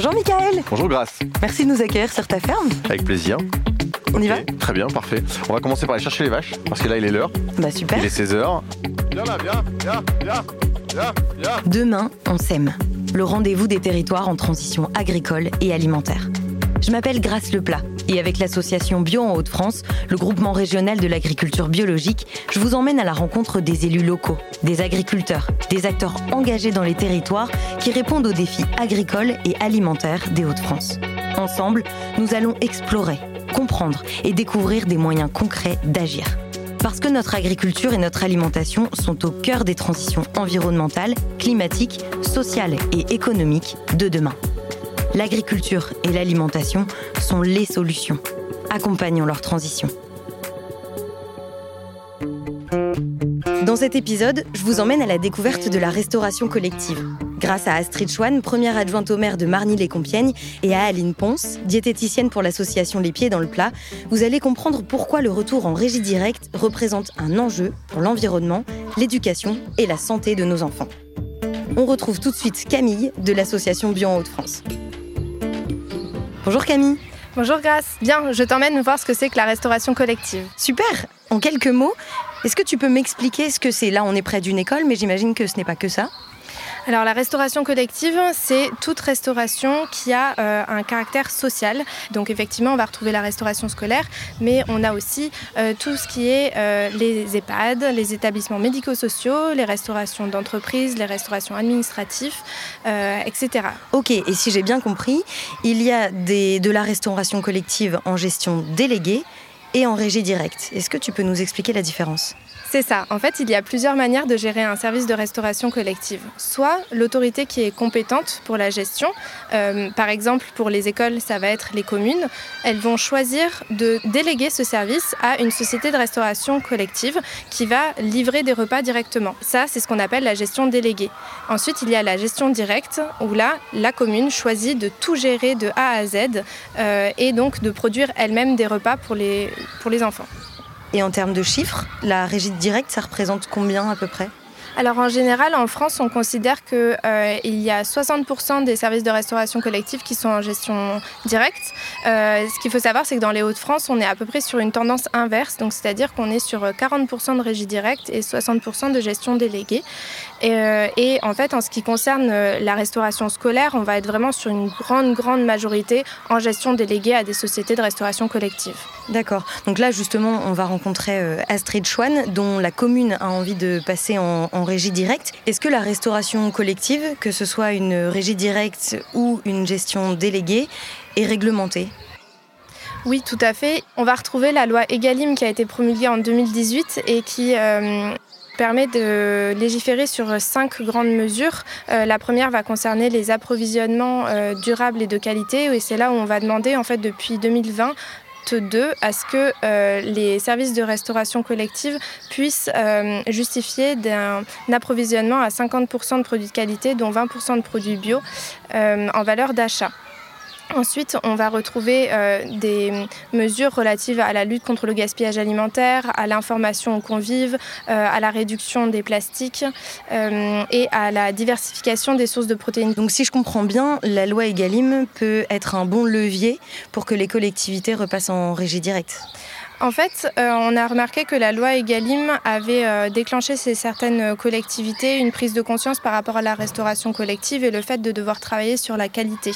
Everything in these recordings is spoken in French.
Bonjour Michael. Bonjour Grace. Merci de nous accueillir sur ta ferme. Avec plaisir. On y va Très bien, parfait. On va commencer par aller chercher les vaches, parce que là il est l'heure. Bah super. Il est 16h. Viens là, viens, viens, viens, viens, viens. Demain, on sème. Le rendez-vous des territoires en transition agricole et alimentaire. Je m'appelle Grace Leplat et avec l'association Bio en Hauts-de-France, le groupement régional de l'agriculture biologique, je vous emmène à la rencontre des élus locaux, des agriculteurs, des acteurs engagés dans les territoires qui répondent aux défis agricoles et alimentaires des Hauts-de-France. Ensemble, nous allons explorer, comprendre et découvrir des moyens concrets d'agir. Parce que notre agriculture et notre alimentation sont au cœur des transitions environnementales, climatiques, sociales et économiques de demain. L'agriculture et l'alimentation sont les solutions. Accompagnons leur transition. Dans cet épisode, je vous emmène à la découverte de la restauration collective. Grâce à Astrid Chouane, première adjointe au maire de Marny-les-Compiègnes, et à Aline Ponce, diététicienne pour l'association Les Pieds dans le Plat, vous allez comprendre pourquoi le retour en régie directe représente un enjeu pour l'environnement, l'éducation et la santé de nos enfants. On retrouve tout de suite Camille de l'association Bio en Hauts-de-France. Bonjour Camille. Bonjour Grace. Bien, je t'emmène voir ce que c'est que la restauration collective. Super En quelques mots, est-ce que tu peux m'expliquer ce que c'est? Là, on est près d'une école, mais j'imagine que ce n'est pas que ça. Alors la restauration collective, c'est toute restauration qui a euh, un caractère social. Donc effectivement, on va retrouver la restauration scolaire, mais on a aussi euh, tout ce qui est euh, les EHPAD, les établissements médico-sociaux, les restaurations d'entreprise, les restaurations administratives, etc. Ok, et si j'ai bien compris, il y a de la restauration collective en gestion déléguée et en régie directe. Est-ce que tu peux nous expliquer la différence? C'est ça. En fait, il y a plusieurs manières de gérer un service de restauration collective. Soit l'autorité qui est compétente pour la gestion, euh, par exemple pour les écoles, ça va être les communes, elles vont choisir de déléguer ce service à une société de restauration collective qui va livrer des repas directement. Ça, c'est ce qu'on appelle la gestion déléguée. Ensuite, il y a la gestion directe où là, la commune choisit de tout gérer de A à Z euh, et donc de produire elle-même des repas pour les, pour les enfants. Et en termes de chiffres, la régie directe, ça représente combien à peu près? Alors en général, en France, on considère qu'il euh, y a 60% des services de restauration collective qui sont en gestion directe. Euh, ce qu'il faut savoir, c'est que dans les Hauts-de-France, on est à peu près sur une tendance inverse, donc c'est-à-dire qu'on est sur 40% de régie directe et 60% de gestion déléguée. Euh, et, en fait, en ce qui concerne euh, la restauration scolaire, on va être vraiment sur une grande, grande majorité en gestion déléguée à des sociétés de restauration collective. D'accord. Donc là, justement, on va rencontrer euh, Astrid Chouane, dont la commune a envie de passer en, régie directe. Est-ce que la restauration collective, que ce soit une régie directe ou une gestion déléguée, est réglementée? Oui, tout à fait. On va retrouver la loi Egalim qui a été promulguée en 2018 et qui permet de légiférer sur cinq grandes mesures. Euh, la première va concerner les approvisionnements euh, durables et de qualité, et c'est là où on va demander, en fait, depuis 2020, à ce que euh, les services de restauration collective puissent justifier d'un approvisionnement à 50% de produits de qualité, dont 20% de produits bio, en valeur d'achat. Ensuite, on va retrouver euh, des mesures relatives à la lutte contre le gaspillage alimentaire, à l'information aux convives, euh, à la réduction des plastiques euh, et à la diversification des sources de protéines. Donc si je comprends bien, la loi Egalim peut être un bon levier pour que les collectivités repassent en régie directe. En fait, euh, on a remarqué que la loi Egalim avait euh, déclenché chez certaines collectivités une prise de conscience par rapport à la restauration collective et le fait de devoir travailler sur la qualité.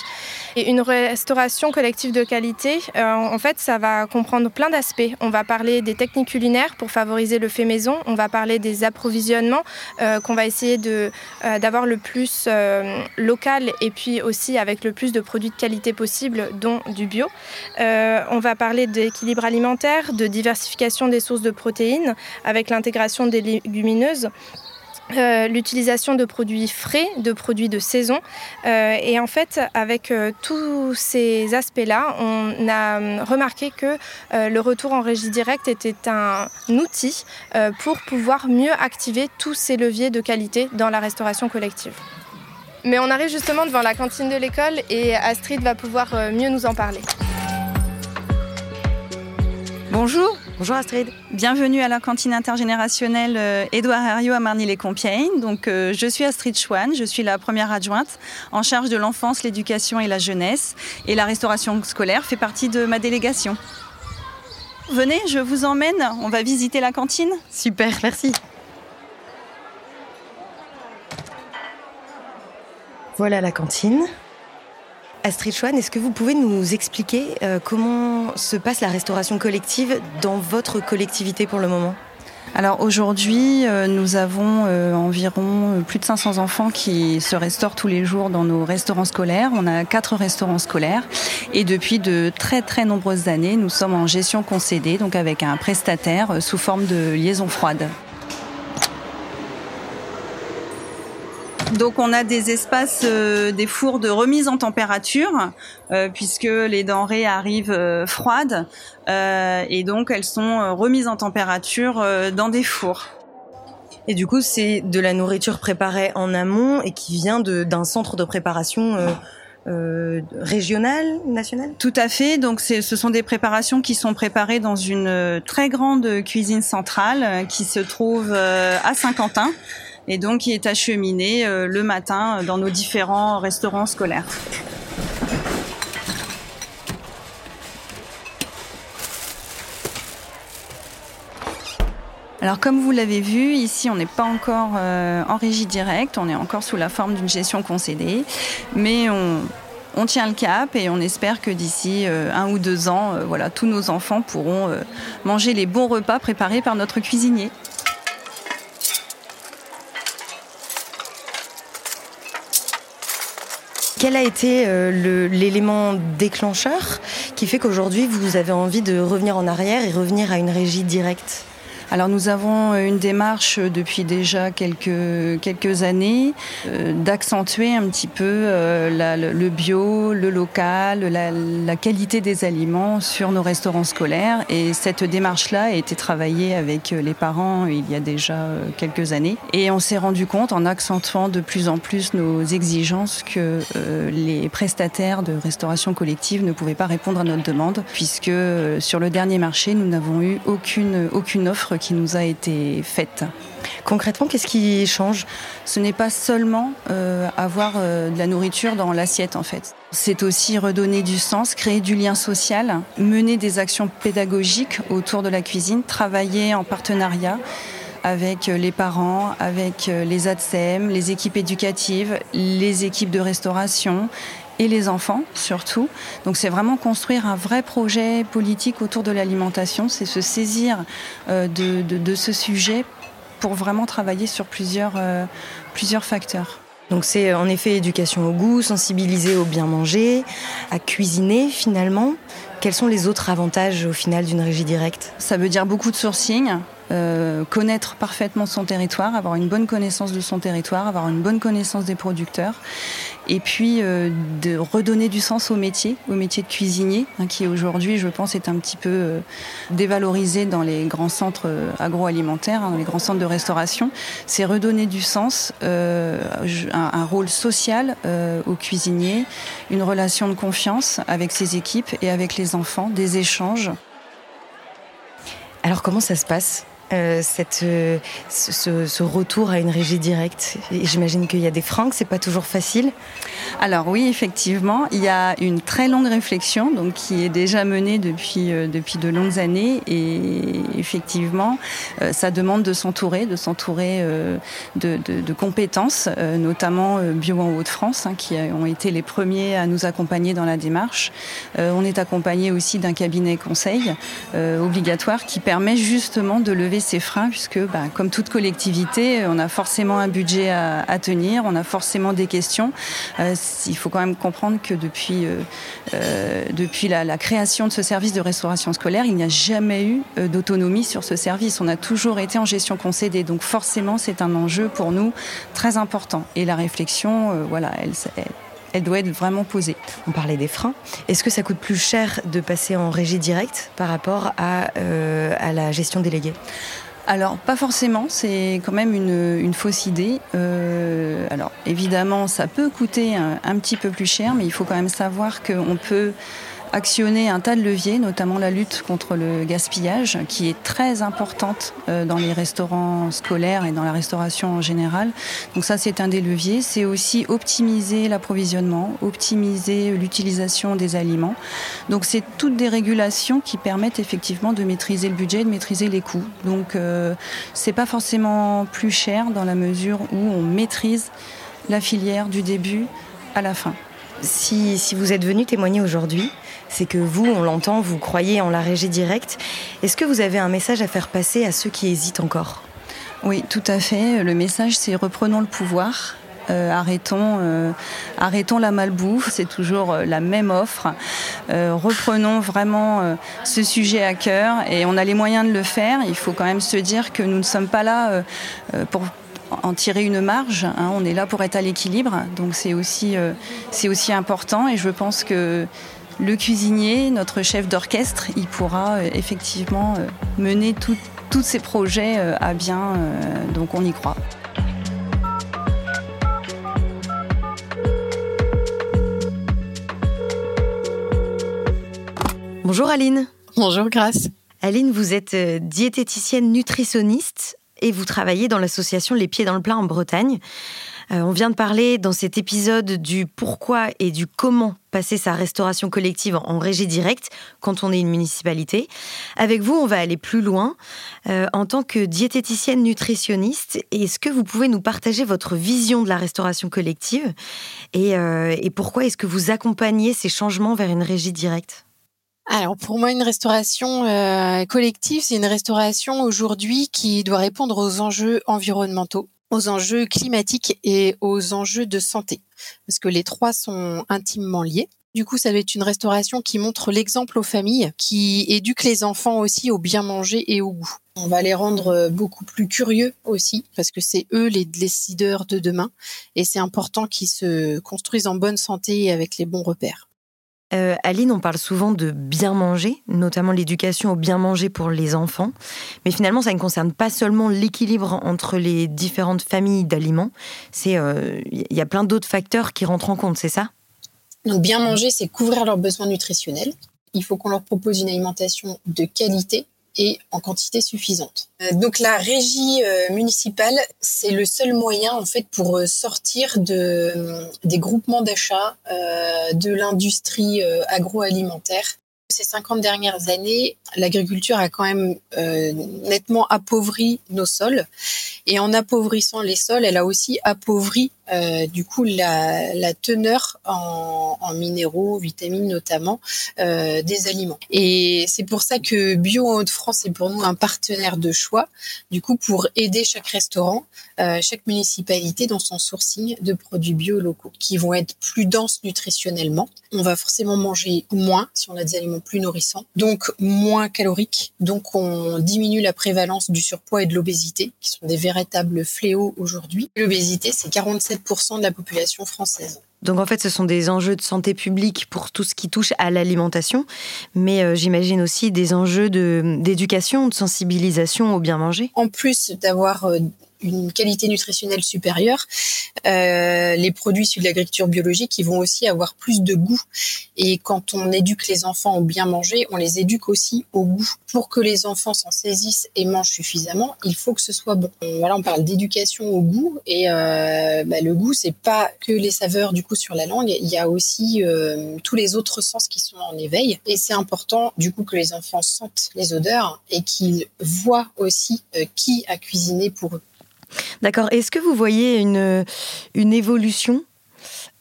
Et une restauration collective de qualité, euh, en fait, ça va comprendre plein d'aspects. On va parler des techniques culinaires pour favoriser le fait maison, on va parler des approvisionnements qu'on va essayer d'avoir le plus local et puis aussi avec le plus de produits de qualité possible, dont du bio. on va parler d'équilibre alimentaire de diversification des sources de protéines avec l'intégration des légumineuses. Euh, l'utilisation de produits frais, de produits de saison. Euh, et en fait, avec euh, tous ces aspects-là, on a remarqué que le retour en régie directe était un outil pour pouvoir mieux activer tous ces leviers de qualité dans la restauration collective. Mais on arrive justement devant la cantine de l'école et Astrid va pouvoir mieux nous en parler. Bonjour, Bonjour Astrid. Bienvenue à la cantine intergénérationnelle euh, Édouard Herriot à Marny-les-Compiègnes. Donc, euh, je suis Astrid Chouane, je suis la première adjointe en charge de l'enfance, l'éducation et la jeunesse. Et la restauration scolaire fait partie de ma délégation. Venez, je vous emmène, on va visiter la cantine. Super, merci. Voilà la cantine. Astrid Chouane, est-ce que vous pouvez nous expliquer euh, comment se passe la restauration collective dans votre collectivité pour le moment? Alors aujourd'hui, euh, nous avons euh, environ plus de 500 enfants qui se restaurent tous les jours dans nos restaurants scolaires. On a quatre restaurants scolaires et depuis de très très nombreuses années, nous sommes en gestion concédée, donc avec un prestataire sous forme de liaison froide. Donc on a des espaces, euh, des fours de remise en température, euh, puisque les denrées arrivent euh, froides, et donc elles sont remises en température dans des fours. Et du coup, c'est de la nourriture préparée en amont et qui vient d'un centre de préparation euh, régional, national? Tout à fait. Donc, ce sont des préparations qui sont préparées dans une très grande cuisine centrale qui se trouve à Saint-Quentin et donc qui est acheminé euh, le matin euh, dans nos différents restaurants scolaires. Alors comme vous l'avez vu, ici on n'est pas encore euh, en régie directe, on est encore sous la forme d'une gestion concédée, mais on, tient le cap et on espère que d'ici un ou deux ans, voilà, tous nos enfants pourront manger les bons repas préparés par notre cuisinier. Quel a été euh, l'élément déclencheur qui fait qu'aujourd'hui vous avez envie de revenir en arrière et revenir à une régie directe? Alors nous avons une démarche depuis déjà quelques, quelques années euh, d'accentuer un petit peu euh, le bio, le local, la, qualité des aliments sur nos restaurants scolaires. Et cette démarche-là a été travaillée avec les parents il y a déjà euh, quelques années. Et on s'est rendu compte en accentuant de plus en plus nos exigences que les prestataires de restauration collective ne pouvaient pas répondre à notre demande puisque sur le dernier marché, nous n'avons eu aucune, aucune offre qui nous a été faite. Concrètement, qu'est-ce qui change? Ce n'est pas seulement euh, avoir euh, de la nourriture dans l'assiette en fait. C'est aussi redonner du sens, créer du lien social, mener des actions pédagogiques autour de la cuisine, travailler en partenariat avec euh, les parents, avec les ADSEM, les équipes éducatives, les équipes de restauration et les enfants surtout. Donc c'est vraiment construire un vrai projet politique autour de l'alimentation, c'est se saisir euh, de, ce sujet pour vraiment travailler sur plusieurs, euh, plusieurs facteurs. Donc c'est en effet éducation au goût, sensibiliser au bien manger, à cuisiner finalement. Quels sont les autres avantages au final d'une régie directe? Ça veut dire beaucoup de sourcing, euh, connaître parfaitement son territoire, avoir une bonne connaissance de son territoire, avoir une bonne connaissance des producteurs, et puis euh, de redonner du sens au métier, au métier de cuisinier, hein, qui aujourd'hui, je pense, est un petit peu euh, dévalorisé dans les grands centres agroalimentaires, hein, dans les grands centres de restauration. C'est redonner du sens, un, un, rôle social aux cuisiniers, une relation de confiance avec ses équipes et avec les enfants, des échanges. Alors comment ça se passe? Cette, euh, ce, retour à une régie directe J'imagine qu'il y a des que c'est pas toujours facile. Alors oui, effectivement, il y a une très longue réflexion donc qui est déjà menée depuis euh, depuis de longues années et effectivement, ça demande de s'entourer, de s'entourer de, compétences, notamment Bio en Haute-France, hein, qui ont été les premiers à nous accompagner dans la démarche. on est accompagné aussi d'un cabinet conseil obligatoire qui permet justement de lever ces freins, puisque bah, comme toute collectivité, on a forcément un budget à, tenir, on a forcément des questions. Euh, il faut quand même comprendre que depuis, euh, euh, depuis la, création de ce service de restauration scolaire, il n'y a jamais eu d'autonomie sur ce service. On a toujours été en gestion concédée, donc forcément c'est un enjeu pour nous très important. Et la réflexion, voilà, elle elle doit être vraiment posée. On parlait des freins. Est-ce que ça coûte plus cher de passer en régie directe par rapport à, euh, la gestion déléguée? Alors, pas forcément, c'est quand même une, fausse idée. Euh, alors, évidemment, ça peut coûter un, petit peu plus cher, mais il faut quand même savoir qu'on peut actionné un tas de leviers, notamment la lutte contre le gaspillage, qui est très importante euh, dans les restaurants scolaires et dans la restauration en général. Donc ça, c'est un des leviers. C'est aussi optimiser l'approvisionnement, optimiser l'utilisation des aliments. Donc c'est toutes des régulations qui permettent effectivement de maîtriser le budget, de maîtriser les coûts. Donc euh, c'est pas forcément plus cher dans la mesure où on maîtrise la filière du début à la fin. Si, vous êtes venu témoigner aujourd'hui, c'est que vous, on l'entend, vous croyez en la régie directe. Est-ce que vous avez un message à faire passer à ceux qui hésitent encore? Oui, tout à fait. Le message, c'est reprenons le pouvoir. Euh, arrêtons, euh, arrêtons la malbouffe, c'est toujours euh, la même offre. reprenons vraiment ce sujet à cœur et on a les moyens de le faire. Il faut quand même se dire que nous ne sommes pas là pour en tirer une marge. Hein. on est là pour être à l'équilibre, donc c'est aussi, c'est aussi important. Et je pense que le cuisinier, notre chef d'orchestre, il pourra effectivement mener tous ces projets à bien. donc on y croit. Bonjour Aline. Bonjour Grace. Aline, vous êtes euh, diététicienne nutritionniste et vous travaillez dans l'association Les Pieds dans le Plat en Bretagne. Euh, on vient de parler dans cet épisode du pourquoi et du comment passer sa restauration collective en régie directe quand on est une municipalité. Avec vous, on va aller plus loin. Euh, en tant que diététicienne nutritionniste, est-ce que vous pouvez nous partager votre vision de la restauration collective et, et pourquoi est-ce que vous accompagnez ces changements vers une régie directe? Alors pour moi, une restauration euh, collective, c'est une restauration aujourd'hui qui doit répondre aux enjeux environnementaux, aux enjeux climatiques et aux enjeux de santé, parce que les trois sont intimement liés. Du coup, ça va être une restauration qui montre l'exemple aux familles, qui éduque les enfants aussi au bien manger et au goût. On va les rendre beaucoup plus curieux aussi, parce que c'est eux les décideurs de demain, et c'est important qu'ils se construisent en bonne santé et avec les bons repères. Euh, Aline, on parle souvent de bien manger, notamment l'éducation au bien manger pour les enfants. Mais finalement, ça ne concerne pas seulement l'équilibre entre les différentes familles d'aliments. C'est, il euh, y a plein d'autres facteurs qui rentrent en compte, c'est ça? Donc bien manger, c'est couvrir leurs besoins nutritionnels. Il faut qu'on leur propose une alimentation de qualité et en quantité suffisante. Euh, donc la régie euh, municipale, c'est le seul moyen en fait pour euh, sortir de, des groupements d'achat de l'industrie agroalimentaire. Ces 50 dernières années, l'agriculture a quand même nettement appauvri nos sols. Et en appauvrissant les sols, elle a aussi appauvri euh, du coup la, teneur en, en, minéraux, vitamines notamment, euh, des aliments. Et c'est pour ça que Bio en Haute-France est pour nous un partenaire de choix, du coup pour aider chaque restaurant, euh, chaque municipalité dans son sourcing de produits bio locaux qui vont être plus denses nutritionnellement. On va forcément manger moins si on a des aliments plus nourrissants, donc moins caloriques, donc on diminue la prévalence du surpoids et de l'obésité, qui sont des fléaux aujourd'hui. L'obésité, c'est 47% de la population française. Donc en fait, ce sont des enjeux de santé publique pour tout ce qui touche à l'alimentation, mais euh, j'imagine aussi des enjeux d'éducation, de, sensibilisation au bien manger. En plus d'avoir euh, une qualité nutritionnelle supérieure, euh, les produits issus de l'agriculture biologique, ils vont aussi avoir plus de goût. Et quand on éduque les enfants au bien manger, on les éduque aussi au goût. Pour que les enfants s'en saisissent et mangent suffisamment, il faut que ce soit bon. Voilà, on parle d'éducation au goût et bah, le goût, c'est pas que les saveurs du coup sur la langue. Il y a aussi euh, tous les autres sens qui sont en éveil. Et c'est important du coup que les enfants sentent les odeurs et qu'ils voient aussi euh, qui a cuisiné pour eux. D'accord. Est-ce que vous voyez une, une évolution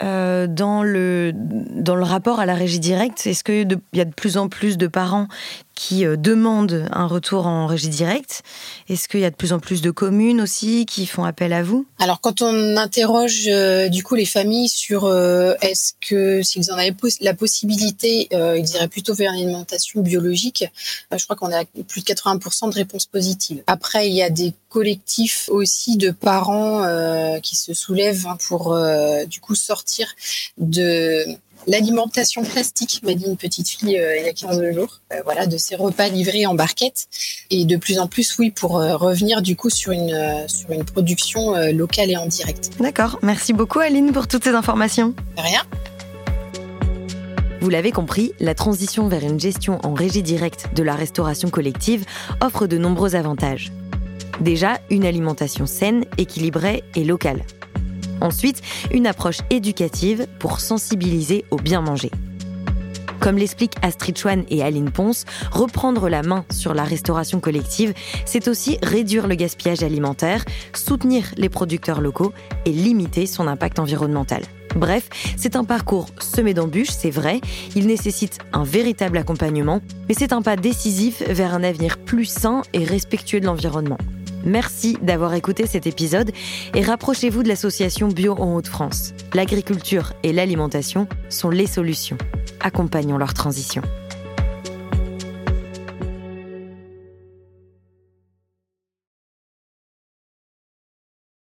euh, dans, le, dans le rapport à la régie directe? Est-ce qu'il y a de plus en plus de parents qui euh, demandent un retour en régie directe Est-ce qu'il y a de plus en plus de communes aussi qui font appel à vous? Alors quand on interroge euh, du coup les familles sur euh, est-ce que s'ils en avaient la possibilité, ils iraient plutôt vers une alimentation biologique, je crois qu'on a plus de 80% de réponses positives. Après il y a des collectifs aussi de parents qui se soulèvent hein, pour du coup sortir de l'alimentation plastique, m'a dit une petite fille euh, il y a 15 jours, euh, voilà, de ces repas livrés en barquette. Et de plus en plus, oui, pour euh, revenir du coup sur une, sur une production locale et en direct. D'accord. Merci beaucoup Aline pour toutes ces informations. rien. Vous l'avez compris, la transition vers une gestion en régie directe de la restauration collective offre de nombreux avantages. Déjà, une alimentation saine, équilibrée et locale. Ensuite, une approche éducative pour sensibiliser au bien manger. Comme l'expliquent Astrid Chouane et Aline Ponce, reprendre la main sur la restauration collective, c'est aussi réduire le gaspillage alimentaire, soutenir les producteurs locaux et limiter son impact environnemental. Bref, c'est un parcours semé d'embûches, c'est vrai, il nécessite un véritable accompagnement, mais c'est un pas décisif vers un avenir plus sain et respectueux de l'environnement. Merci d'avoir écouté cet épisode et rapprochez-vous de l'association Bio en Haute-France. L'agriculture et l'alimentation sont les solutions. Accompagnons leur transition.